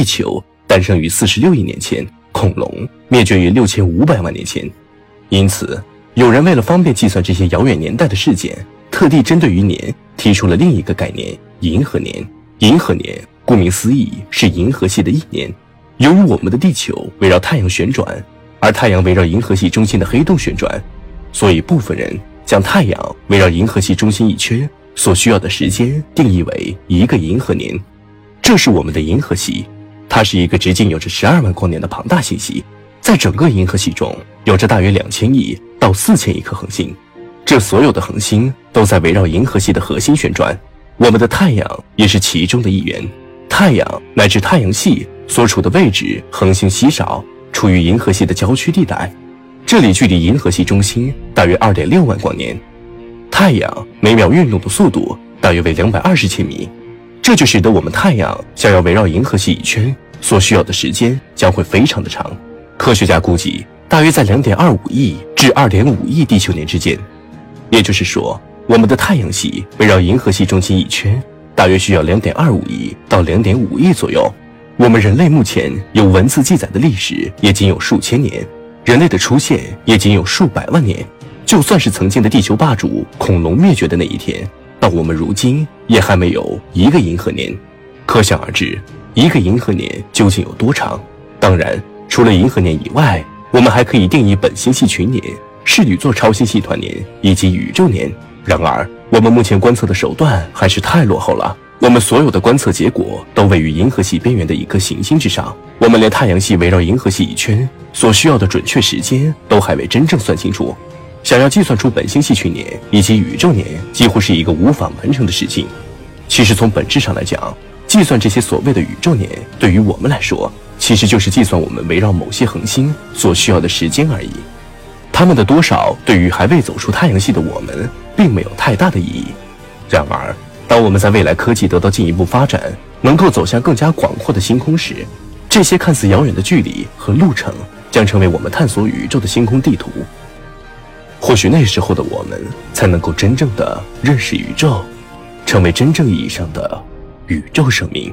地球诞生于四十六亿年前，恐龙灭绝于六千五百万年前。因此，有人为了方便计算这些遥远年代的事件，特地针对于年提出了另一个概念——银河年。银河年顾名思义是银河系的一年。由于我们的地球围绕太阳旋转，而太阳围绕银河系中心的黑洞旋转，所以部分人将太阳围绕银河系中心一圈所需要的时间定义为一个银河年。这是我们的银河系，它是一个直径有着十二万光年的庞大星系。在整个银河系中，有着大约两千亿到四千亿颗恒星，这所有的恒星都在围绕银河系的核心旋转。我们的太阳也是其中的一员。太阳乃至太阳系所处的位置，恒星稀少，处于银河系的郊区地带。这里距离银河系中心大约二点六万光年。太阳每秒运动的速度大约为两百二十千米，这就使得我们太阳想要围绕银河系一圈所需要的时间将会非常的长。科学家估计，大约在两点二五亿至二点五亿地球年之间。也就是说，我们的太阳系围绕银河系中心一圈，大约需要两点二五亿到两点五亿左右。我们人类目前有文字记载的历史也仅有数千年，人类的出现也仅有数百万年。就算是曾经的地球霸主恐龙灭绝的那一天，到我们如今也还没有一个银河年。可想而知，一个银河年究竟有多长？当然。除了银河年以外，我们还可以定义本星系群年、室女座超星系团年以及宇宙年。然而，我们目前观测的手段还是太落后了。我们所有的观测结果都位于银河系边缘的一颗行星之上，我们连太阳系围绕银河系一圈所需要的准确时间都还未真正算清楚。想要计算出本星系群年以及宇宙年，几乎是一个无法完成的事情。其实，从本质上来讲，计算这些所谓的宇宙年，对于我们来说，其实就是计算我们围绕某些恒星所需要的时间而已，它们的多少对于还未走出太阳系的我们并没有太大的意义。然而，当我们在未来科技得到进一步发展，能够走向更加广阔的星空时，这些看似遥远的距离和路程将成为我们探索宇宙的星空地图。或许那时候的我们才能够真正的认识宇宙，成为真正意义上的宇宙生命。